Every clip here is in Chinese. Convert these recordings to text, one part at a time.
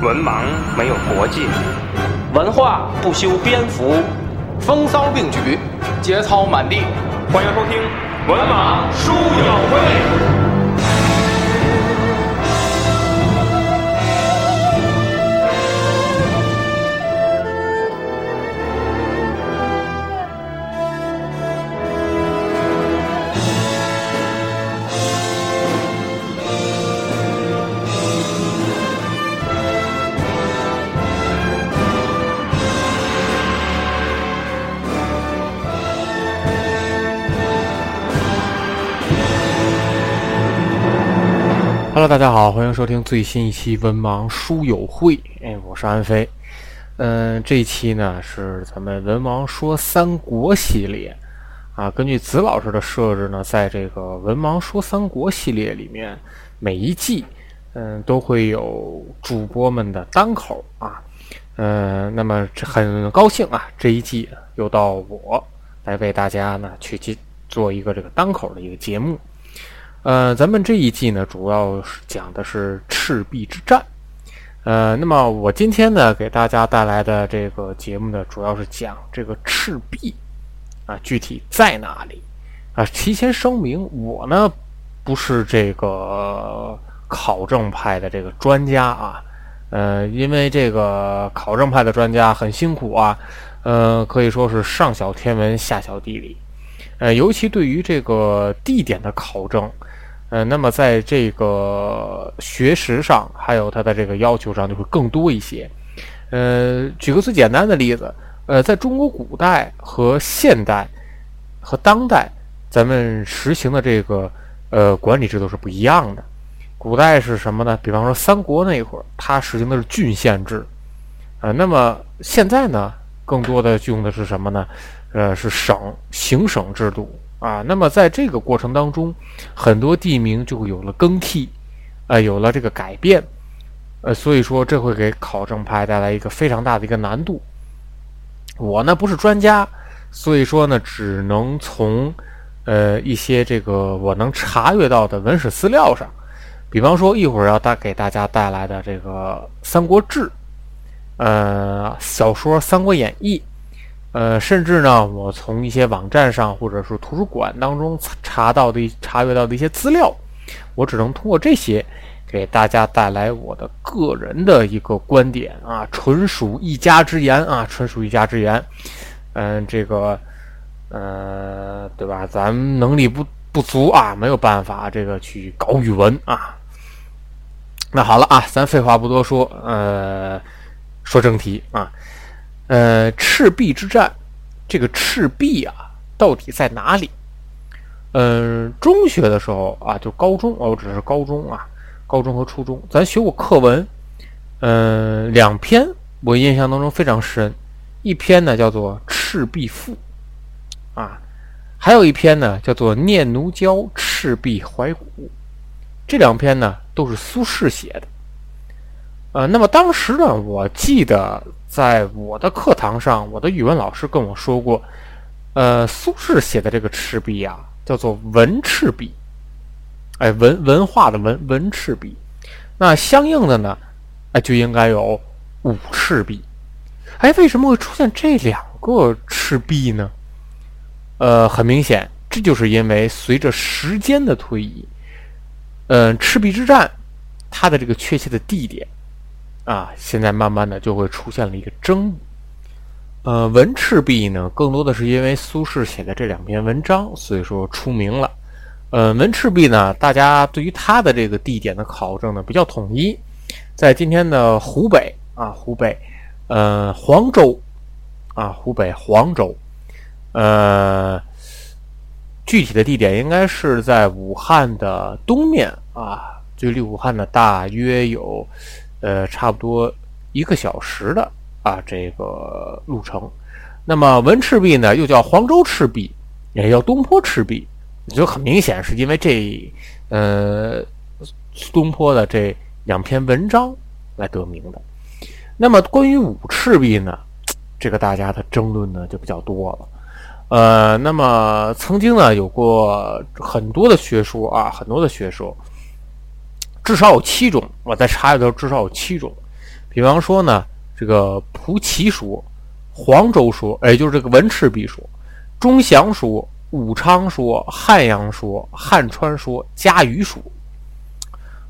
文盲没有国界，文化不修边幅，风骚并举，节操满地。欢迎收听《文盲书友会》。大家好，欢迎收听最新一期文盲书友会。哎，我是安飞。嗯，这一期呢是咱们文盲说三国系列啊。根据子老师的设置呢，在这个文盲说三国系列里面，每一季嗯都会有主播们的单口啊。嗯，那么很高兴啊，这一季又到我来为大家呢去去做一个这个单口的一个节目。呃，咱们这一季呢，主要是讲的是赤壁之战。呃，那么我今天呢，给大家带来的这个节目呢，主要是讲这个赤壁啊，具体在哪里啊？提前声明，我呢不是这个考证派的这个专家啊。呃，因为这个考证派的专家很辛苦啊，呃，可以说是上晓天文，下晓地理。呃，尤其对于这个地点的考证。呃，那么在这个学识上，还有它的这个要求上，就会更多一些。呃，举个最简单的例子，呃，在中国古代和现代和当代，咱们实行的这个呃管理制度是不一样的。古代是什么呢？比方说三国那会儿，它实行的是郡县制，啊，那么现在呢，更多的用的是什么呢？呃，是省行省制度。啊，那么在这个过程当中，很多地名就会有了更替，呃，有了这个改变，呃，所以说这会给考证派带来一个非常大的一个难度。我呢不是专家，所以说呢只能从呃一些这个我能查阅到的文史资料上，比方说一会儿要带给大家带来的这个《三国志》，呃，小说《三国演义》。呃，甚至呢，我从一些网站上或者是图书馆当中查到的、查阅到的一些资料，我只能通过这些给大家带来我的个人的一个观点啊，纯属一家之言啊，纯属一家之言。嗯，这个，呃，对吧？咱能力不不足啊，没有办法这个去搞语文啊。那好了啊，咱废话不多说，呃，说正题啊。呃，赤壁之战，这个赤壁啊，到底在哪里？嗯，中学的时候啊，就高中哦，只是高中啊，高中和初中，咱学过课文。嗯，两篇我印象当中非常深，一篇呢叫做《赤壁赋》，啊，还有一篇呢叫做《念奴娇·赤壁怀古》，这两篇呢都是苏轼写的。呃，那么当时呢，我记得。在我的课堂上，我的语文老师跟我说过，呃，苏轼写的这个赤壁啊，叫做文赤壁，哎，文文化的文文赤壁。那相应的呢，哎，就应该有武赤壁。哎，为什么会出现这两个赤壁呢？呃，很明显，这就是因为随着时间的推移，嗯，赤壁之战它的这个确切的地点。啊，现在慢慢的就会出现了一个争。呃，文赤壁呢，更多的是因为苏轼写的这两篇文章，所以说出名了。呃，文赤壁呢，大家对于它的这个地点的考证呢比较统一，在今天的湖北啊，湖北，呃，黄州啊，湖北黄州，呃，具体的地点应该是在武汉的东面啊，距离武汉呢大约有。呃，差不多一个小时的啊，这个路程。那么文赤壁呢，又叫黄州赤壁，也叫东坡赤壁，就很明显是因为这呃东坡的这两篇文章来得名的。那么关于武赤壁呢，这个大家的争论呢就比较多了。呃，那么曾经呢有过很多的学说啊，很多的学说。至少有七种，我在查阅的时候至少有七种。比方说呢，这个蒲岐说、黄州说，也就是这个文赤壁说、钟祥说、武昌说、汉阳说、汉川说、嘉鱼说，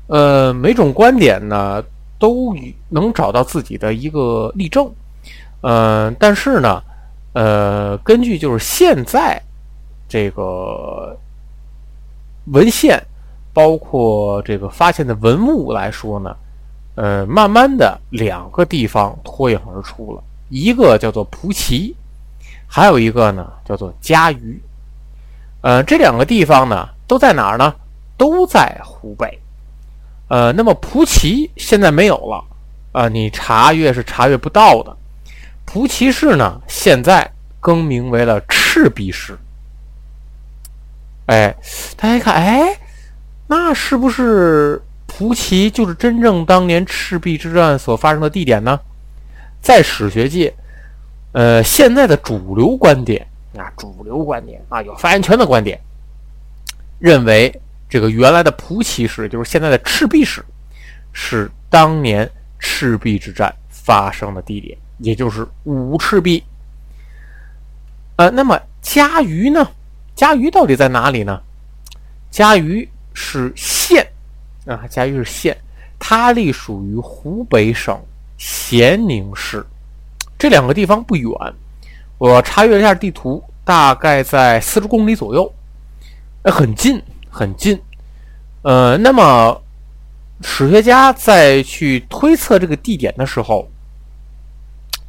呃，每种观点呢都能找到自己的一个例证，呃，但是呢，呃，根据就是现在这个文献，包括这个发现的文物来说呢。呃，慢慢的，两个地方脱颖而出了，一个叫做蒲圻，还有一个呢叫做嘉鱼。呃，这两个地方呢都在哪儿呢？都在湖北。呃，那么蒲圻现在没有了，啊，你查阅是查阅不到的。蒲圻市呢现在更名为了赤壁市。哎，大家看，哎，那是不是？蒲岐就是真正当年赤壁之战所发生的地点呢，在史学界，呃，现在的主流观点啊，主流观点啊，有发言权的观点，认为这个原来的蒲岐市，就是现在的赤壁史，是当年赤壁之战发生的地点，也就是五赤壁。呃，那么嘉鱼呢？嘉鱼到底在哪里呢？嘉鱼是县。啊，嘉峪是县，它隶属于湖北省咸宁市，这两个地方不远。我查阅了一下地图，大概在四十公里左右，呃，很近，很近。呃，那么史学家在去推测这个地点的时候，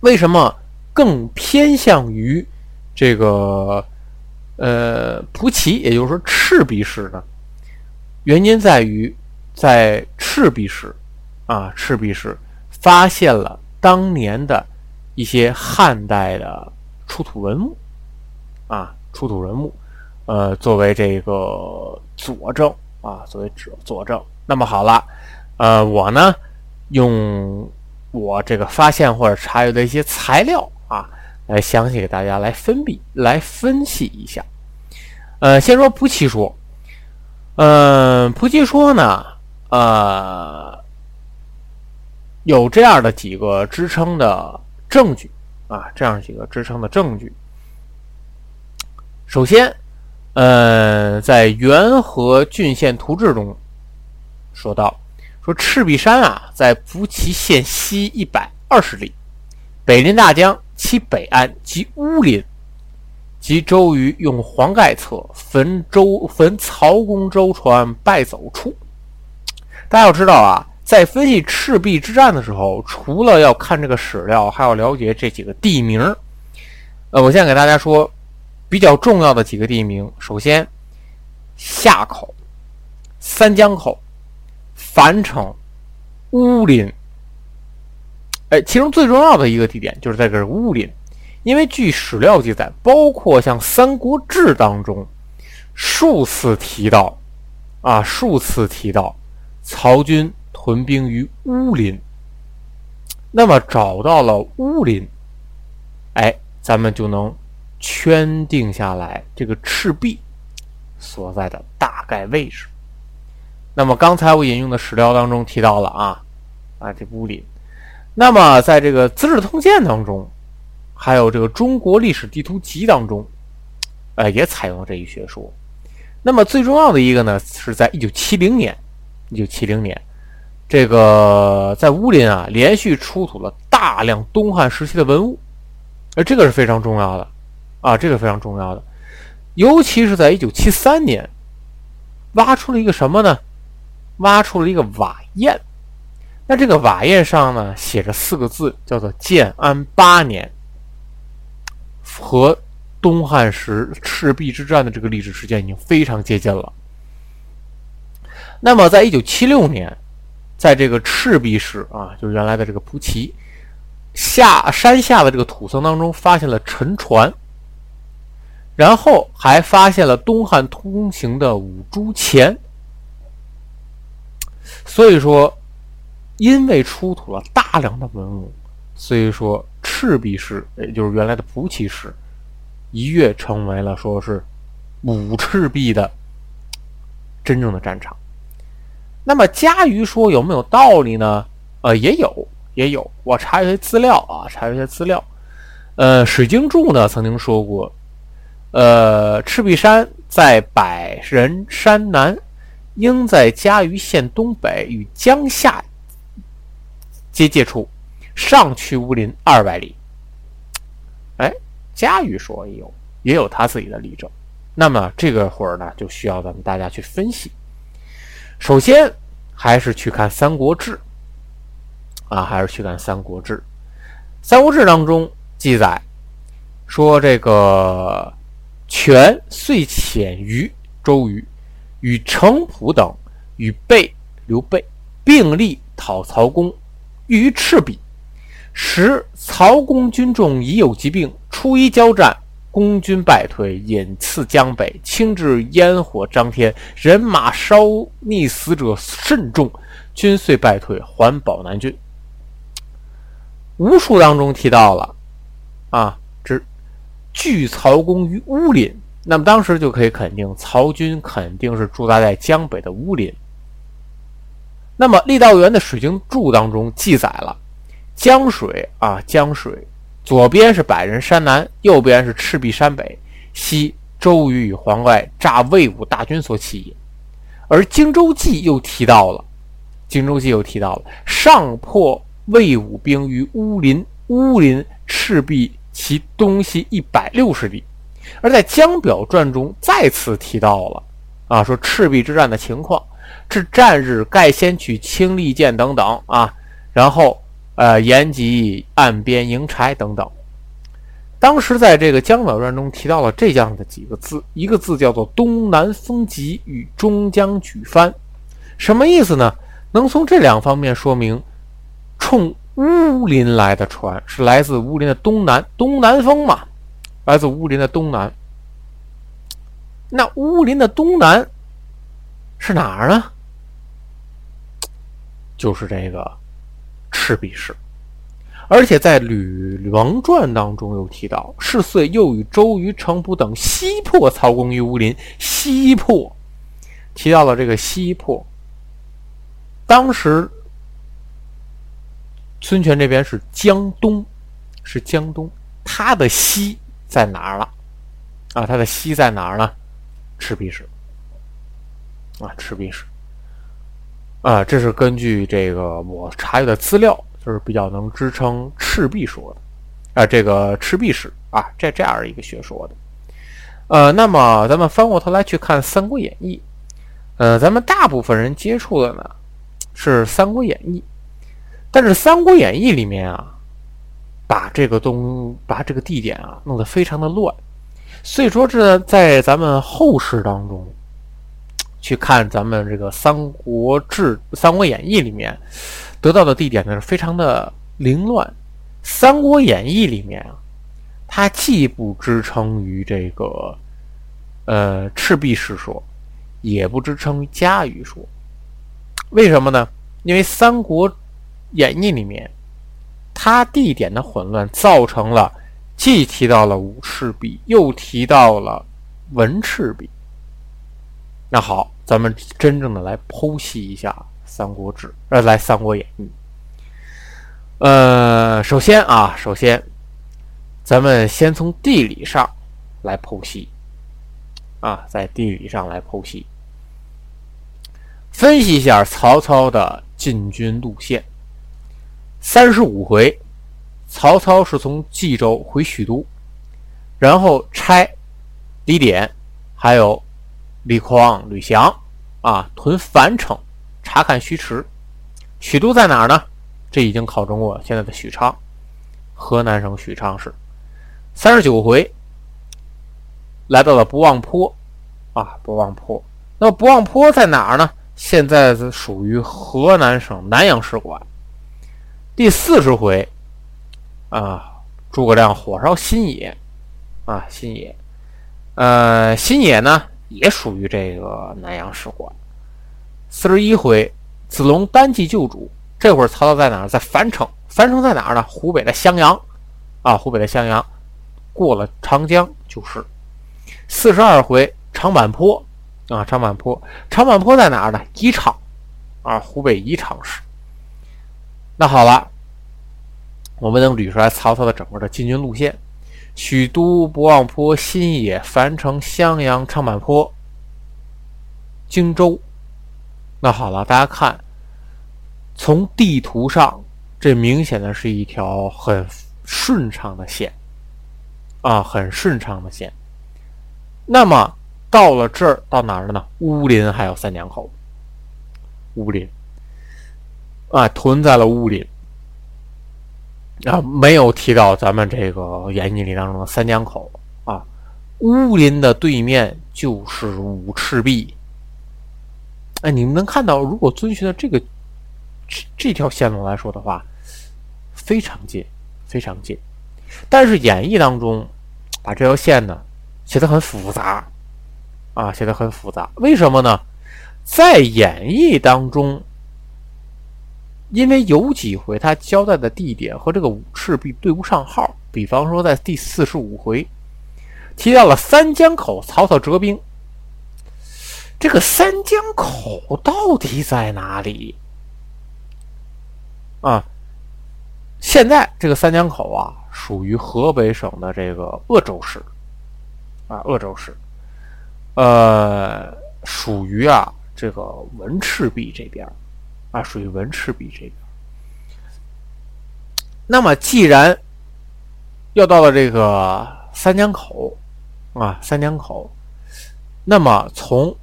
为什么更偏向于这个呃蒲岐，也就是说赤壁市呢？原因在于。在赤壁市，啊，赤壁市发现了当年的一些汉代的出土文物，啊，出土文物，呃，作为这个佐证啊，作为佐佐证。那么好了，呃，我呢用我这个发现或者查阅的一些材料啊，来详细给大家来分辨来分析一下。呃，先说不齐说，嗯，蒲岐说呢。呃，有这样的几个支撑的证据啊，这样几个支撑的证据。首先，呃，在《元和郡县图志》中说到，说赤壁山啊，在蒲岐县西一百二十里，北临大江，其北岸即乌林，即周瑜用黄盖策焚周焚曹公舟船败走处。大家要知道啊，在分析赤壁之战的时候，除了要看这个史料，还要了解这几个地名。呃，我现在给大家说比较重要的几个地名。首先，夏口、三江口、樊城、乌林。哎，其中最重要的一个地点就是在这乌林，因为据史料记载，包括像《三国志》当中数次提到，啊，数次提到。曹军屯兵于乌林，那么找到了乌林，哎，咱们就能圈定下来这个赤壁所在的大概位置。那么刚才我引用的史料当中提到了啊啊这乌林，那么在这个《资治通鉴》当中，还有这个《中国历史地图集》当中，呃，也采用了这一学说。那么最重要的一个呢，是在一九七零年。一九七零年，这个在乌林啊，连续出土了大量东汉时期的文物，而这个是非常重要的啊，这个非常重要的，尤其是在一九七三年，挖出了一个什么呢？挖出了一个瓦砚，那这个瓦砚上呢，写着四个字，叫做“建安八年”，和东汉时赤壁之战的这个历史事件已经非常接近了。那么，在一九七六年，在这个赤壁市啊，就是原来的这个蒲岐下山下的这个土层当中，发现了沉船，然后还发现了东汉通行的五铢钱。所以说，因为出土了大量的文物，所以说赤壁市，也就是原来的蒲圻市，一跃成为了说是五赤壁的真正的战场。那么，嘉瑜说有没有道理呢？呃，也有，也有。我查一些资料啊，查一些资料。呃，水经注呢曾经说过，呃，赤壁山在百人山南，应在嘉鱼县东北与江夏接界处，上去乌林二百里。哎，嘉鱼说也有，也有他自己的例证。那么这个会儿呢，就需要咱们大家去分析。首先还是去看《三国志》啊，还是去看《三国志》。《三国志》当中记载说，这个权遂遣于周瑜，与程普等与备刘备并力讨曹公，欲于赤壁。十曹公军众已有疾病，初一交战。公军败退，引次江北，轻至烟火张天，人马烧溺死者甚众，军遂败退，还保南郡。吴书当中提到了，啊，之拒曹公于乌林，那么当时就可以肯定，曹军肯定是驻扎在江北的乌林。那么郦道元的《水经注》当中记载了江水啊，江水。左边是百人山南，右边是赤壁山北，西周瑜与黄盖诈魏武大军所起也。而《荆州记》又提到了，《荆州记》又提到了上破魏武兵于乌林，乌林赤壁其东西一百六十里。而在《江表传》中再次提到了，啊，说赤壁之战的情况，至战日盖先取青利剑等等啊，然后。呃，延吉岸边营柴等等，当时在这个《江表传》中提到了这样的几个字，一个字叫做“东南风急”与“中江举帆”，什么意思呢？能从这两方面说明，冲乌林来的船是来自乌林的东南，东南风嘛，来自乌林的东南。那乌林的东南是哪儿呢？就是这个。赤壁市，而且在《吕王传》当中又提到，是遂又与周瑜、程普等西破曹公于乌林。西破提到了这个西破，当时孙权这边是江东，是江东，他的西在哪儿了？啊，他的西在哪儿呢？赤壁市，啊，赤壁市。啊，这是根据这个我查阅的资料，就是比较能支撑赤壁说的，啊，这个赤壁史啊，这这样一个学说的。呃，那么咱们翻过头来去看《三国演义》，呃，咱们大部分人接触的呢是《三国演义》，但是《三国演义》里面啊，把这个东把这个地点啊弄得非常的乱，所以说这在咱们后世当中。去看咱们这个《三国志》《三国演义》里面得到的地点呢，是非常的凌乱。《三国演义》里面啊，它既不支撑于这个呃赤壁史说，也不支撑于嘉鱼说。为什么呢？因为《三国演义》里面它地点的混乱，造成了既提到了武赤壁，又提到了文赤壁。那好，咱们真正的来剖析一下《三国志》，呃，来《三国演义》。呃，首先啊，首先，咱们先从地理上来剖析，啊，在地理上来剖析，分析一下曹操的进军路线。三十五回，曹操是从冀州回许都，然后差李典，还有。李匡、吕翔啊，屯樊城，查看虚实。许都在哪儿呢？这已经考中过，现在的许昌，河南省许昌市。三十九回，来到了不望坡啊，不望坡。那么不望坡在哪儿呢？现在是属于河南省南阳市管。第四十回啊，诸葛亮火烧新野啊，新野。呃，新野呢？也属于这个南阳使馆。四十一回，子龙单骑救主。这会儿曹操在哪？在樊城。樊城在哪儿呢？湖北的襄阳。啊，湖北的襄阳，过了长江就是。四十二回，长坂坡。啊，长坂坡。长坂坡在哪儿呢？宜昌。啊，湖北宜昌市。那好了，我们能捋出来曹操的整个的进军路线：许都、博望坡、新野、樊城、襄阳、长坂坡、荆州。那好了，大家看，从地图上，这明显的是一条很顺畅的线啊，很顺畅的线。那么到了这儿，到哪儿了呢？乌林还有三江口。乌林啊，屯在了乌林啊，没有提到咱们这个演义里当中的三江口啊。乌林的对面就是五赤壁。哎，你们能看到，如果遵循的这个这这条线路来说的话，非常近，非常近。但是演义当中把这条线呢写的很复杂啊，写的很复杂。为什么呢？在演义当中，因为有几回他交代的地点和这个五赤壁对不上号，比方说在第四十五回提到了三江口，曹操折兵。这个三江口到底在哪里？啊，现在这个三江口啊，属于河北省的这个鄂州市，啊，鄂州市，呃，属于啊这个文赤壁这边，啊，属于文赤壁这边。那么，既然要到了这个三江口，啊，三江口，那么从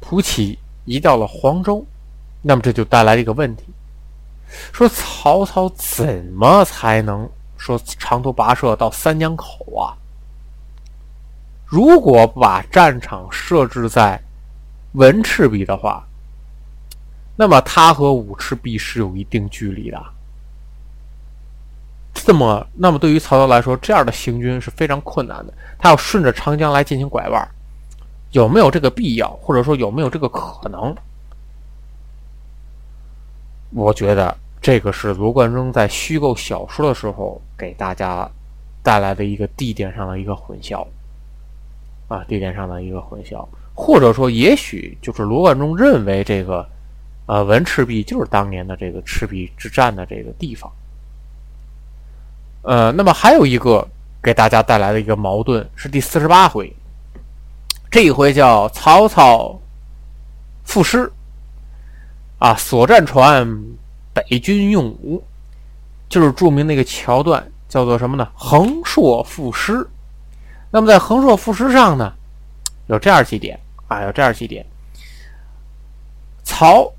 蒲起移到了黄州，那么这就带来一个问题：说曹操怎么才能说长途跋涉到三江口啊？如果把战场设置在文赤壁的话，那么他和武赤壁是有一定距离的。这么，那么对于曹操来说，这样的行军是非常困难的。他要顺着长江来进行拐弯。有没有这个必要，或者说有没有这个可能？我觉得这个是罗贯中在虚构小说的时候给大家带来的一个地点上的一个混淆啊，地点上的一个混淆，或者说也许就是罗贯中认为这个呃文赤壁就是当年的这个赤壁之战的这个地方。呃，那么还有一个给大家带来的一个矛盾是第四十八回。这一回叫曹操赋诗啊，所战船北军用武，就是著名的一个桥段，叫做什么呢？横槊赋诗。那么在横槊赋诗上呢，有这样几点啊，有这样几点：曹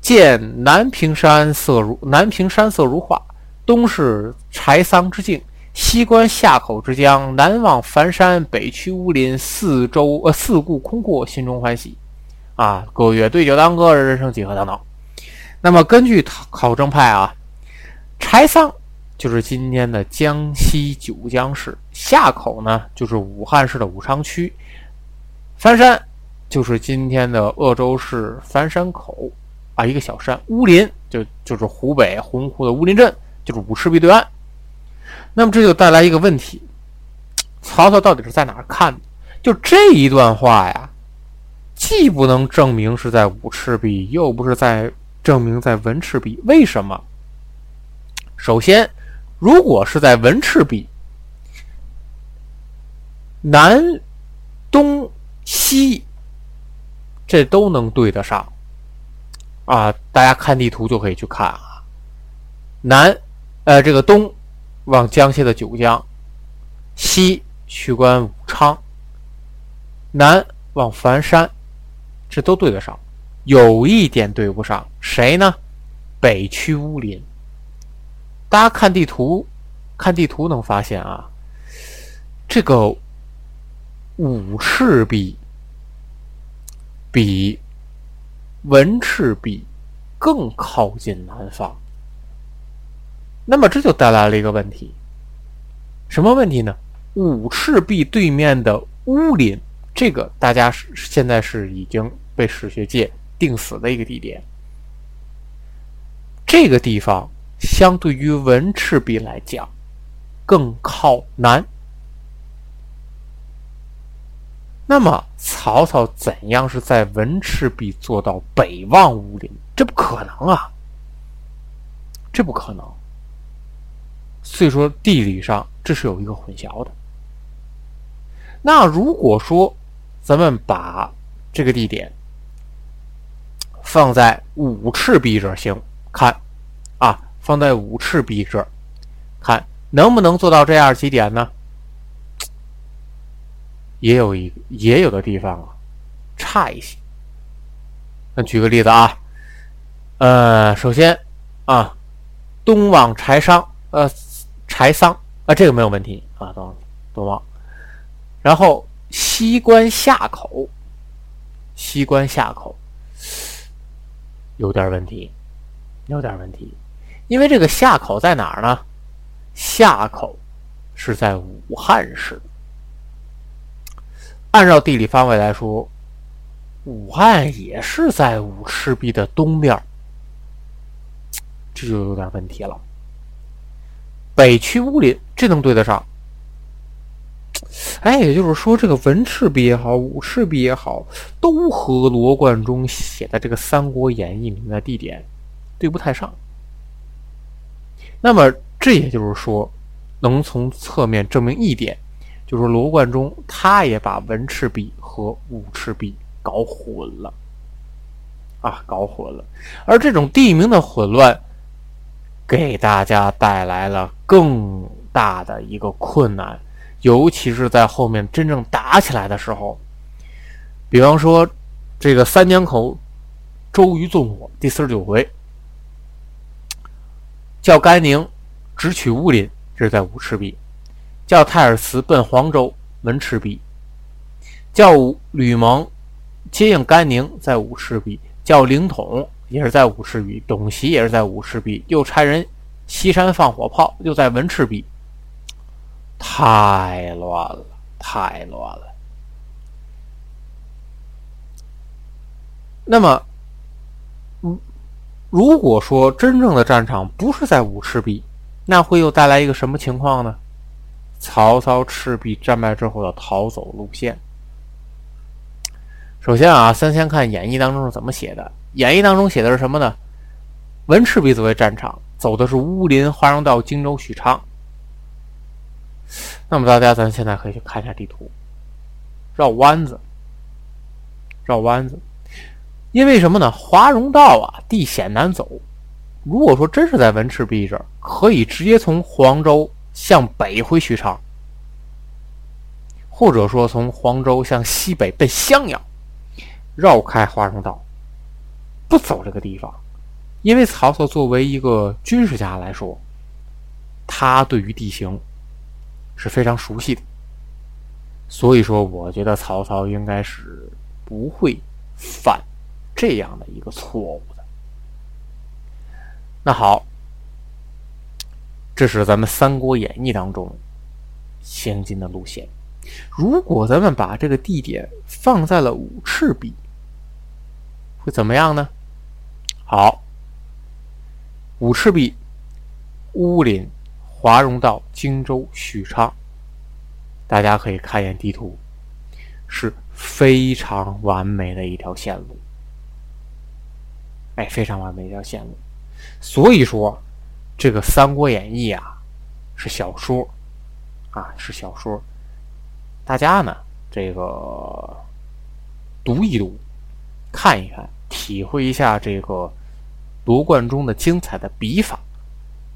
见南屏山色如南屏山色如画，东是柴桑之境。西观夏口之江，南望樊山，北趋乌林，四周呃四顾空阔，心中欢喜。啊，歌乐对酒当歌，人生几何等等。那么根据考证派啊，柴桑就是今天的江西九江市，夏口呢就是武汉市的武昌区，樊山就是今天的鄂州市樊山口啊一个小山，乌林就就是湖北洪湖的乌林镇，就是五赤壁对岸。那么这就带来一个问题：曹操到底是在哪看的？就这一段话呀，既不能证明是在武赤壁，又不是在证明在文赤壁。为什么？首先，如果是在文赤壁，南、东、西这都能对得上啊！大家看地图就可以去看啊。南，呃，这个东。往江西的九江，西去关武昌，南往樊山，这都对得上。有一点对不上，谁呢？北区乌林。大家看地图，看地图能发现啊，这个武赤壁比文赤壁更靠近南方。那么这就带来了一个问题，什么问题呢？武赤壁对面的乌林，这个大家是现在是已经被史学界定死的一个地点。这个地方相对于文赤壁来讲，更靠南。那么曹操怎样是在文赤壁做到北望乌林？这不可能啊！这不可能。所以说地理上这是有一个混淆的。那如果说咱们把这个地点放在五赤壁这儿行看啊，放在五赤壁这儿看能不能做到这样几点呢？也有一也有的地方啊差一些。那举个例子啊，呃，首先啊，东往柴桑，呃，柴桑啊，这个没有问题啊，东东往。然后西关下口，西关下口有点问题，有点问题，因为这个下口在哪儿呢？下口是在武汉市。按照地理方位来说。武汉也是在五赤壁的东边，这就有点问题了。北区乌林，这能对得上？哎，也就是说，这个文赤壁也好，武赤壁也好，都和罗贯中写的这个《三国演义》里面的地点对不太上。那么，这也就是说，能从侧面证明一点，就是罗贯中他也把文赤壁和武赤壁。搞混了，啊，搞混了。而这种地名的混乱，给大家带来了更大的一个困难，尤其是在后面真正打起来的时候。比方说，这个三江口周瑜纵火第四十九回，叫甘宁直取乌林，这是在武赤壁；叫太尔慈奔黄州，文赤壁；叫吕蒙。接应甘宁在武赤壁，叫凌统也是在武赤壁，董袭也是在武赤壁，又差人西山放火炮，又在文赤壁，太乱了，太乱了。那么，如如果说真正的战场不是在武赤壁，那会又带来一个什么情况呢？曹操赤壁战败之后的逃走路线。首先啊，咱先看演义当中是怎么写的。演义当中写的是什么呢？文赤壁作为战场，走的是乌林、华容道、荆州、许昌。那么大家，咱现在可以去看一下地图，绕弯子，绕弯子。因为什么呢？华容道啊，地险难走。如果说真是在文赤壁这儿，可以直接从黄州向北回许昌，或者说从黄州向西北奔襄阳。绕开华容道，不走这个地方，因为曹操作为一个军事家来说，他对于地形是非常熟悉的。所以说，我觉得曹操应该是不会犯这样的一个错误的。那好，这是咱们《三国演义》当中行进的路线。如果咱们把这个地点放在了五赤壁。会怎么样呢？好，五赤壁、乌林、华容道、荆州、许昌，大家可以看一眼地图，是非常完美的一条线路。哎，非常完美一条线路。所以说，这个《三国演义》啊，是小说啊，是小说。大家呢，这个读一读。看一看，体会一下这个罗贯中的精彩的笔法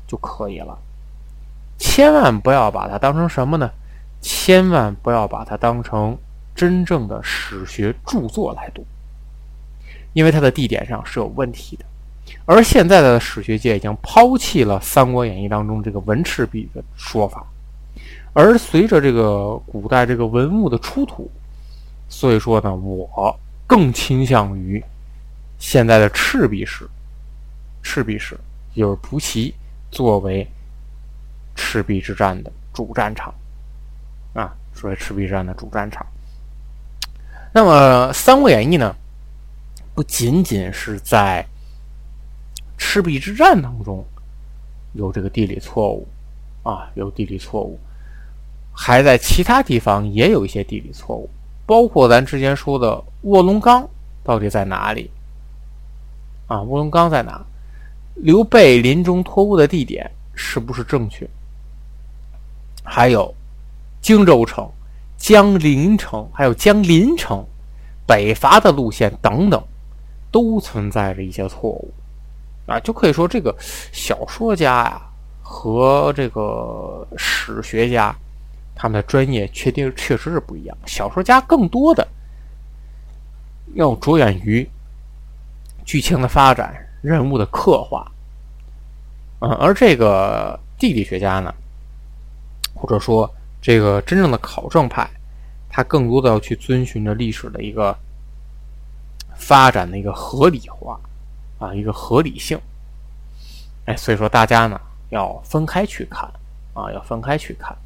就可以了。千万不要把它当成什么呢？千万不要把它当成真正的史学著作来读，因为它的地点上是有问题的。而现在的史学界已经抛弃了《三国演义》当中这个文赤壁的说法，而随着这个古代这个文物的出土，所以说呢，我。更倾向于现在的赤壁史，赤壁市就是蒲圻作为赤壁之战的主战场啊，作为赤壁之战的主战场。那么《三国演义》呢，不仅仅是在赤壁之战当中有这个地理错误啊，有地理错误，还在其他地方也有一些地理错误。包括咱之前说的卧龙岗到底在哪里？啊，卧龙岗在哪？刘备临终托孤的地点是不是正确？还有荆州城、江陵城，还有江陵城、北伐的路线等等，都存在着一些错误啊，就可以说这个小说家呀和这个史学家他们的专业确定确实是不一样。小说家更多的要着眼于剧情的发展、人物的刻画，嗯，而这个地理学家呢？或者说，这个真正的考证派，他更多的要去遵循着历史的一个发展的一个合理化啊，一个合理性。哎，所以说大家呢要分开去看啊，要分开去看。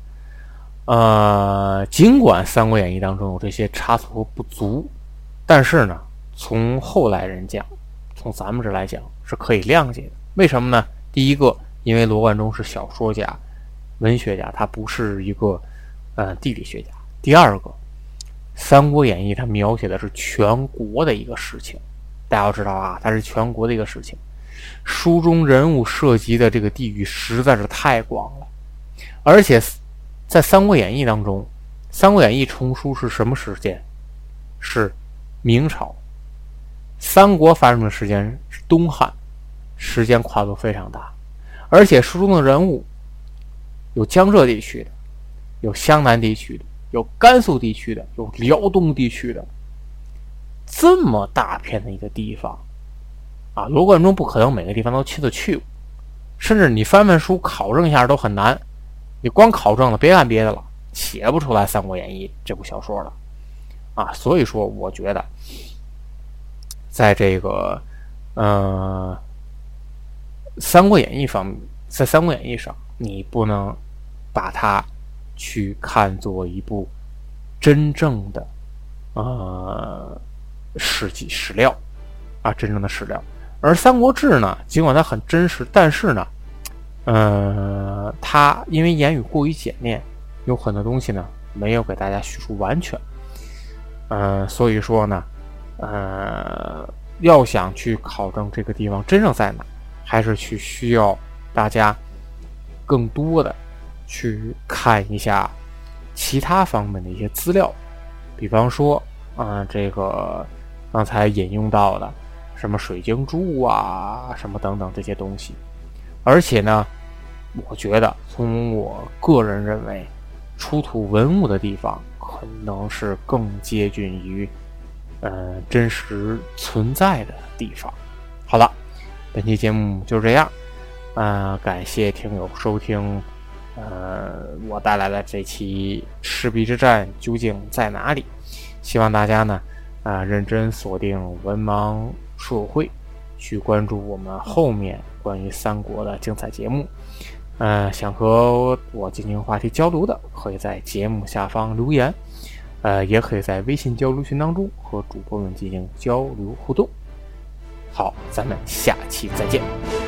呃，尽管《三国演义》当中有这些差错不足，但是呢，从后来人讲，从咱们这来讲是可以谅解的。为什么呢？第一个，因为罗贯中是小说家。文学家，他不是一个，呃，地理学家。第二个，《三国演义》它描写的是全国的一个事情，大家要知道啊，它是全国的一个事情。书中人物涉及的这个地域实在是太广了，而且在《三国演义》当中，《三国演义》重书是什么时间？是明朝。三国发生的时间是东汉，时间跨度非常大，而且书中的人物。有江浙地区的，有湘南地区的，有甘肃地区的，有辽东地区的，这么大片的一个地方，啊，罗贯中不可能每个地方都亲自去过，甚至你翻翻书考证一下都很难，你光考证了，别干别的了，写不出来《三国演义》这部小说了，啊，所以说我觉得，在这个，呃，《三国演义》方面，在《三国演义》上，你不能。把它去看作一部真正的呃史记史料啊，真正的史料。而《三国志》呢，尽管它很真实，但是呢，呃，它因为言语过于简练，有很多东西呢没有给大家叙述完全。嗯，所以说呢，呃，要想去考证这个地方真正在哪，还是去需要大家更多的。去看一下其他方面的一些资料，比方说，啊，这个刚才引用到的什么水晶柱啊，什么等等这些东西。而且呢，我觉得从我个人认为，出土文物的地方可能是更接近于，呃，真实存在的地方。好了，本期节目就这样，啊，感谢听友收听。呃，我带来的这期赤壁之战究竟在哪里？希望大家呢，啊，认真锁定文盲书友会，去关注我们后面关于三国的精彩节目。呃，想和我进行话题交流的，可以在节目下方留言，呃，也可以在微信交流群当中和主播们进行交流互动。好，咱们下期再见。